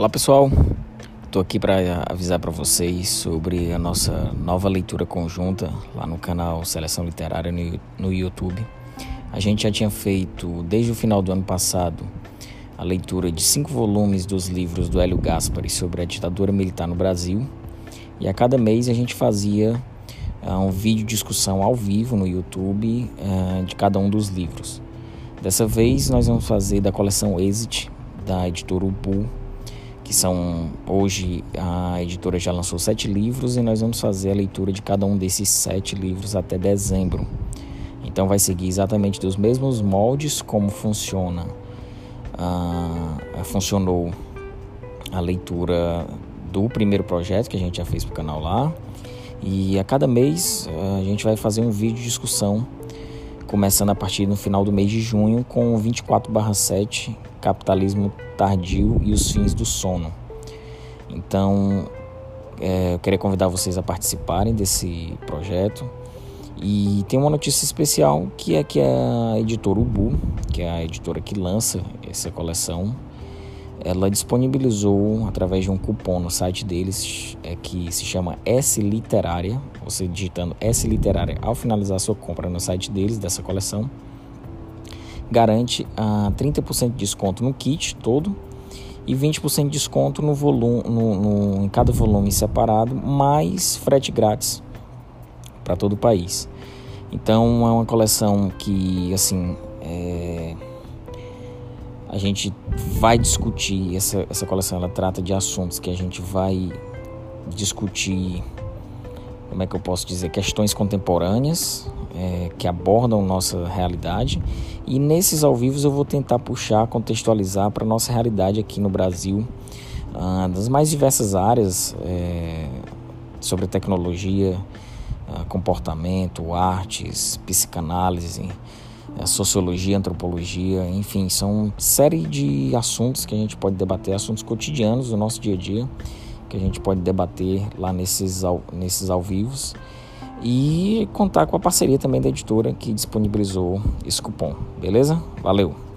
Olá pessoal, estou aqui para avisar para vocês sobre a nossa nova leitura conjunta lá no canal Seleção Literária no, YouTube. A gente já tinha feito desde o final do ano passado a leitura de cinco volumes dos livros do Hélio Gaspari sobre a ditadura militar no Brasil e a cada mês a gente fazia uh, um vídeo discussão ao vivo no YouTube uh, de cada um dos livros. Dessa vez nós vamos fazer da coleção Exit da editora Ubu que são hoje a editora já lançou sete livros e nós vamos fazer a leitura de cada um desses sete livros até dezembro. Então vai seguir exatamente dos mesmos moldes como funciona, uh, funcionou a leitura do primeiro projeto que a gente já fez para o canal lá. E a cada mês a gente vai fazer um vídeo de discussão, começando a partir do final do mês de junho com 24/7 Capitalismo Tardio e os Fins do Sono. Então, é, eu queria convidar vocês a participarem desse projeto. E tem uma notícia especial que é que a editora Ubu, que é a editora que lança essa coleção, ela disponibilizou através de um cupom no site deles é, que se chama S Literária. Você digitando S Literária ao finalizar a sua compra no site deles dessa coleção, garante a 30% de desconto no kit todo e 20% de desconto no volume, no, no, em cada volume separado, mais frete grátis para todo o país. Então é uma coleção que assim é, a gente vai discutir essa, essa coleção. Ela trata de assuntos que a gente vai discutir como é que eu posso dizer, questões contemporâneas é, que abordam nossa realidade. E nesses ao vivo eu vou tentar puxar, contextualizar para nossa realidade aqui no Brasil, ah, das mais diversas áreas é, sobre tecnologia, ah, comportamento, artes, psicanálise, sociologia, antropologia, enfim, são série de assuntos que a gente pode debater, assuntos cotidianos do nosso dia a dia que a gente pode debater lá nesses ao, nesses ao vivos e contar com a parceria também da editora que disponibilizou esse cupom, beleza? Valeu!